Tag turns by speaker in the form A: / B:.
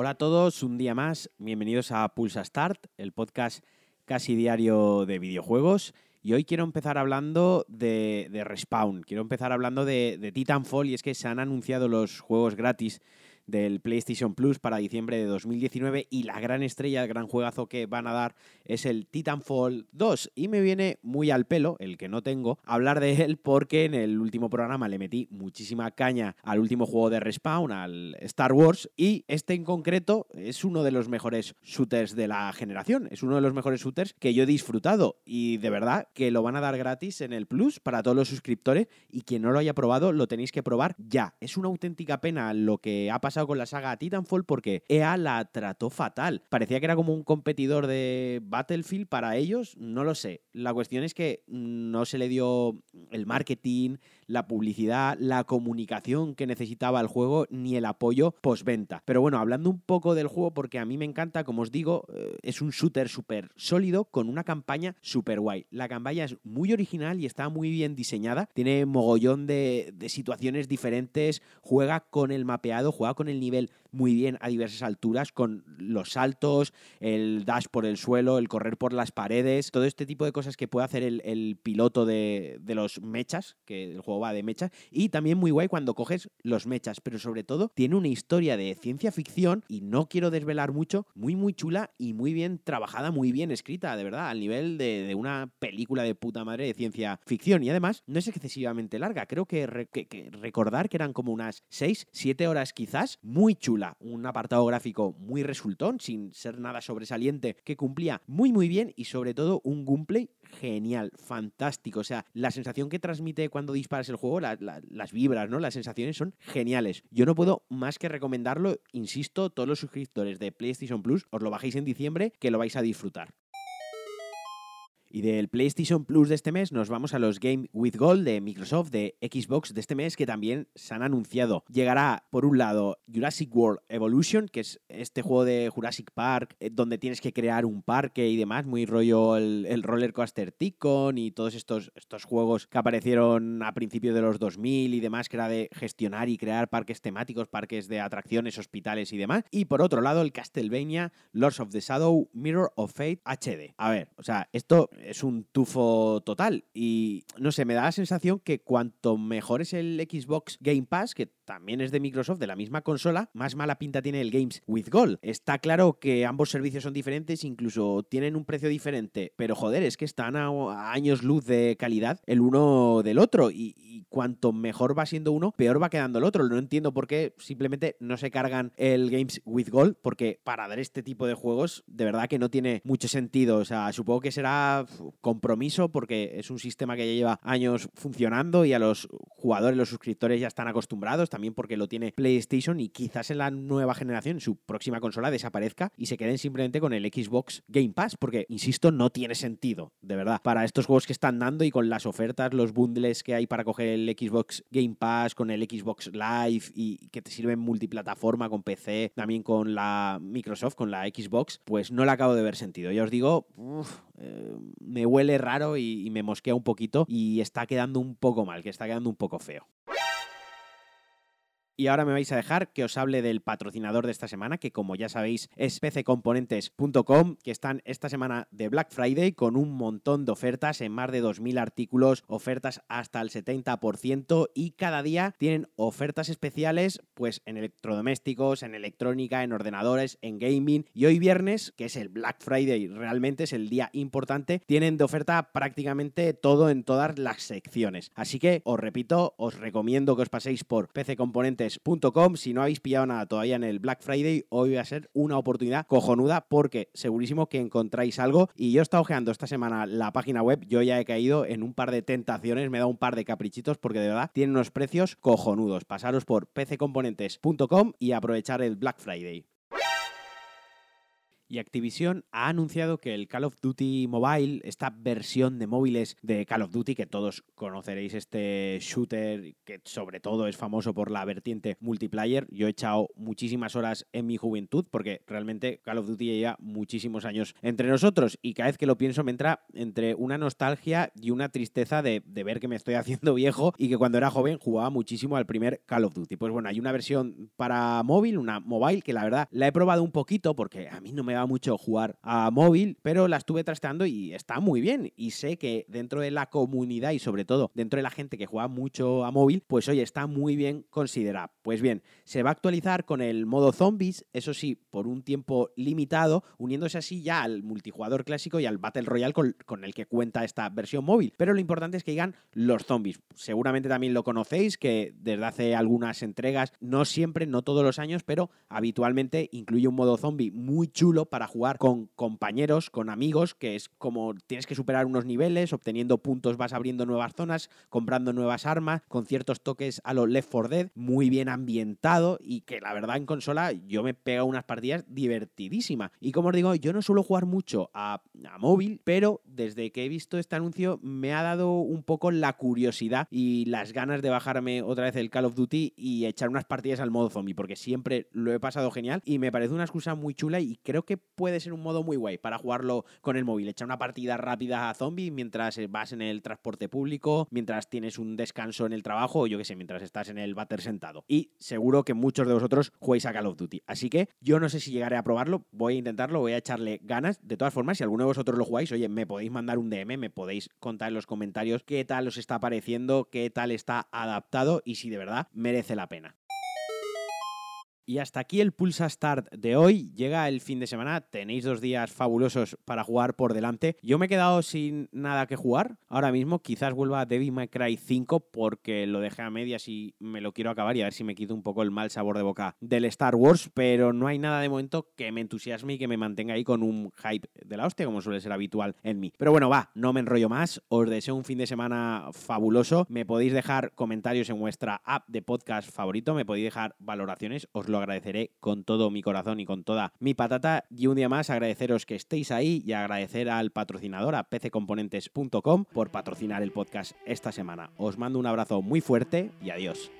A: Hola a todos, un día más, bienvenidos a Pulsa Start, el podcast casi diario de videojuegos. Y hoy quiero empezar hablando de, de Respawn, quiero empezar hablando de, de Titanfall y es que se han anunciado los juegos gratis del PlayStation Plus para diciembre de 2019 y la gran estrella, el gran juegazo que van a dar es el Titanfall 2 y me viene muy al pelo, el que no tengo, hablar de él porque en el último programa le metí muchísima caña al último juego de Respawn, al Star Wars y este en concreto es uno de los mejores shooters de la generación, es uno de los mejores shooters que yo he disfrutado y de verdad que lo van a dar gratis en el Plus para todos los suscriptores y quien no lo haya probado lo tenéis que probar ya. Es una auténtica pena lo que ha pasado con la saga Titanfall porque EA la trató fatal. Parecía que era como un competidor de Battlefield para ellos, no lo sé. La cuestión es que no se le dio el marketing, la publicidad, la comunicación que necesitaba el juego ni el apoyo postventa. Pero bueno, hablando un poco del juego porque a mí me encanta, como os digo, eh, es un shooter súper sólido con una campaña súper guay. La campaña es muy original y está muy bien diseñada. Tiene mogollón de, de situaciones diferentes, juega con el mapeado, juega con el nivel muy bien a diversas alturas, con los saltos, el dash por el suelo, el correr por las paredes, todo este tipo de cosas que puede hacer el, piloto de, de, los mechas, que el juego va de mechas, y también muy guay cuando coges los mechas, pero sobre todo tiene una historia de ciencia ficción, y no quiero desvelar mucho, muy muy chula y muy bien trabajada, muy bien escrita, de verdad, al nivel de, de una película de puta madre de ciencia ficción, y además no es excesivamente larga, creo que, re, que, que recordar que eran como unas 6, 7 horas quizás, muy chula, un apartado gráfico muy resultón, sin ser nada sobresaliente, que cumplía muy muy bien y sobre todo un gameplay genial, fantástico. O sea, la sensación que transmite cuando disparas el juego, la, la, las vibras, ¿no? Las sensaciones son geniales. Yo no puedo más que recomendarlo, insisto, todos los suscriptores de PlayStation Plus, os lo bajéis en diciembre, que lo vais a disfrutar. Y del PlayStation Plus de este mes nos vamos a los Game with Gold de Microsoft, de Xbox de este mes que también se han anunciado. Llegará, por un lado, Jurassic World Evolution, que es este juego de Jurassic Park, eh, donde tienes que crear un parque y demás, muy rollo el, el Roller Coaster Tycoon y todos estos, estos juegos que aparecieron a principios de los 2000 y demás, que era de gestionar y crear parques temáticos, parques de atracciones, hospitales y demás. Y por otro lado, el Castlevania Lords of the Shadow Mirror of Fate HD. A ver, o sea, esto es un tufo total. Y no sé, me da la sensación que cuanto mejor es el Xbox Game Pass, que también es de Microsoft, de la misma consola, más mala pinta tiene el Games with Gold. Está claro que ambos servicios son diferentes, incluso tienen un precio diferente, pero joder, es que están a, años luz de calidad el uno del otro. Y, y cuanto mejor va siendo uno, peor va quedando el otro. No entiendo por qué simplemente no se cargan el Games with Gold, porque para dar este tipo de juegos, de verdad que no tiene mucho sentido. O sea, supongo que será compromiso porque es un sistema que ya lleva años funcionando y a los jugadores, los suscriptores ya están acostumbrados, también porque lo tiene PlayStation y quizás en la nueva generación, en su próxima consola, desaparezca y se queden simplemente con el Xbox Game Pass, porque, insisto, no tiene sentido, de verdad, para estos juegos que están dando y con las ofertas, los bundles que hay para coger el Xbox Game Pass, con el Xbox Live y que te sirven multiplataforma con PC, también con la Microsoft, con la Xbox, pues no le acabo de ver sentido. Ya os digo, me huele raro y, y me mosquea un poquito y está quedando un poco mal, que está quedando un poco feo. Y ahora me vais a dejar que os hable del patrocinador de esta semana, que como ya sabéis es pccomponentes.com, que están esta semana de Black Friday con un montón de ofertas en más de 2.000 artículos, ofertas hasta el 70% y cada día tienen ofertas especiales pues en electrodomésticos, en electrónica, en ordenadores, en gaming. Y hoy viernes, que es el Black Friday, realmente es el día importante, tienen de oferta prácticamente todo en todas las secciones. Así que os repito, os recomiendo que os paséis por pccomponentes si no habéis pillado nada todavía en el Black Friday, hoy va a ser una oportunidad cojonuda porque segurísimo que encontráis algo. Y yo he estado ojeando esta semana la página web, yo ya he caído en un par de tentaciones, me dado un par de caprichitos porque de verdad tienen unos precios cojonudos. Pasaros por pccomponentes.com y aprovechar el Black Friday. Y Activision ha anunciado que el Call of Duty Mobile, esta versión de móviles de Call of Duty, que todos conoceréis este shooter que sobre todo es famoso por la vertiente multiplayer. Yo he echado muchísimas horas en mi juventud porque realmente Call of Duty lleva muchísimos años entre nosotros y cada vez que lo pienso me entra entre una nostalgia y una tristeza de, de ver que me estoy haciendo viejo y que cuando era joven jugaba muchísimo al primer Call of Duty. Pues bueno, hay una versión para móvil, una mobile, que la verdad la he probado un poquito porque a mí no me mucho jugar a móvil, pero la estuve trasteando y está muy bien. Y sé que dentro de la comunidad y sobre todo dentro de la gente que juega mucho a móvil, pues oye, está muy bien considerada. Pues bien, se va a actualizar con el modo zombies, eso sí, por un tiempo limitado, uniéndose así ya al multijugador clásico y al Battle Royale con, con el que cuenta esta versión móvil. Pero lo importante es que digan los zombies. Seguramente también lo conocéis, que desde hace algunas entregas, no siempre, no todos los años, pero habitualmente incluye un modo zombie muy chulo para jugar con compañeros, con amigos, que es como tienes que superar unos niveles, obteniendo puntos vas abriendo nuevas zonas, comprando nuevas armas, con ciertos toques a lo Left 4 Dead, muy bien ambientado y que la verdad en consola yo me pego unas partidas divertidísimas. Y como os digo, yo no suelo jugar mucho a, a móvil, pero desde que he visto este anuncio me ha dado un poco la curiosidad y las ganas de bajarme otra vez el Call of Duty y echar unas partidas al modo zombie, porque siempre lo he pasado genial y me parece una excusa muy chula y creo que puede ser un modo muy guay para jugarlo con el móvil, echar una partida rápida a zombie mientras vas en el transporte público, mientras tienes un descanso en el trabajo o yo qué sé, mientras estás en el váter sentado. Y seguro que muchos de vosotros jugáis a Call of Duty. Así que yo no sé si llegaré a probarlo, voy a intentarlo, voy a echarle ganas. De todas formas, si alguno de vosotros lo jugáis, oye, me podéis mandar un DM, me podéis contar en los comentarios qué tal os está pareciendo, qué tal está adaptado y si de verdad merece la pena. Y hasta aquí el Pulsa Start de hoy. Llega el fin de semana, tenéis dos días fabulosos para jugar por delante. Yo me he quedado sin nada que jugar ahora mismo. Quizás vuelva a Devil May Cry 5 porque lo dejé a medias y me lo quiero acabar y a ver si me quito un poco el mal sabor de boca del Star Wars. Pero no hay nada de momento que me entusiasme y que me mantenga ahí con un hype de la hostia, como suele ser habitual en mí. Pero bueno, va, no me enrollo más. Os deseo un fin de semana fabuloso. Me podéis dejar comentarios en vuestra app de podcast favorito. Me podéis dejar valoraciones. Os agradeceré con todo mi corazón y con toda mi patata. Y un día más agradeceros que estéis ahí y agradecer al patrocinador, a pccomponentes.com, por patrocinar el podcast esta semana. Os mando un abrazo muy fuerte y adiós.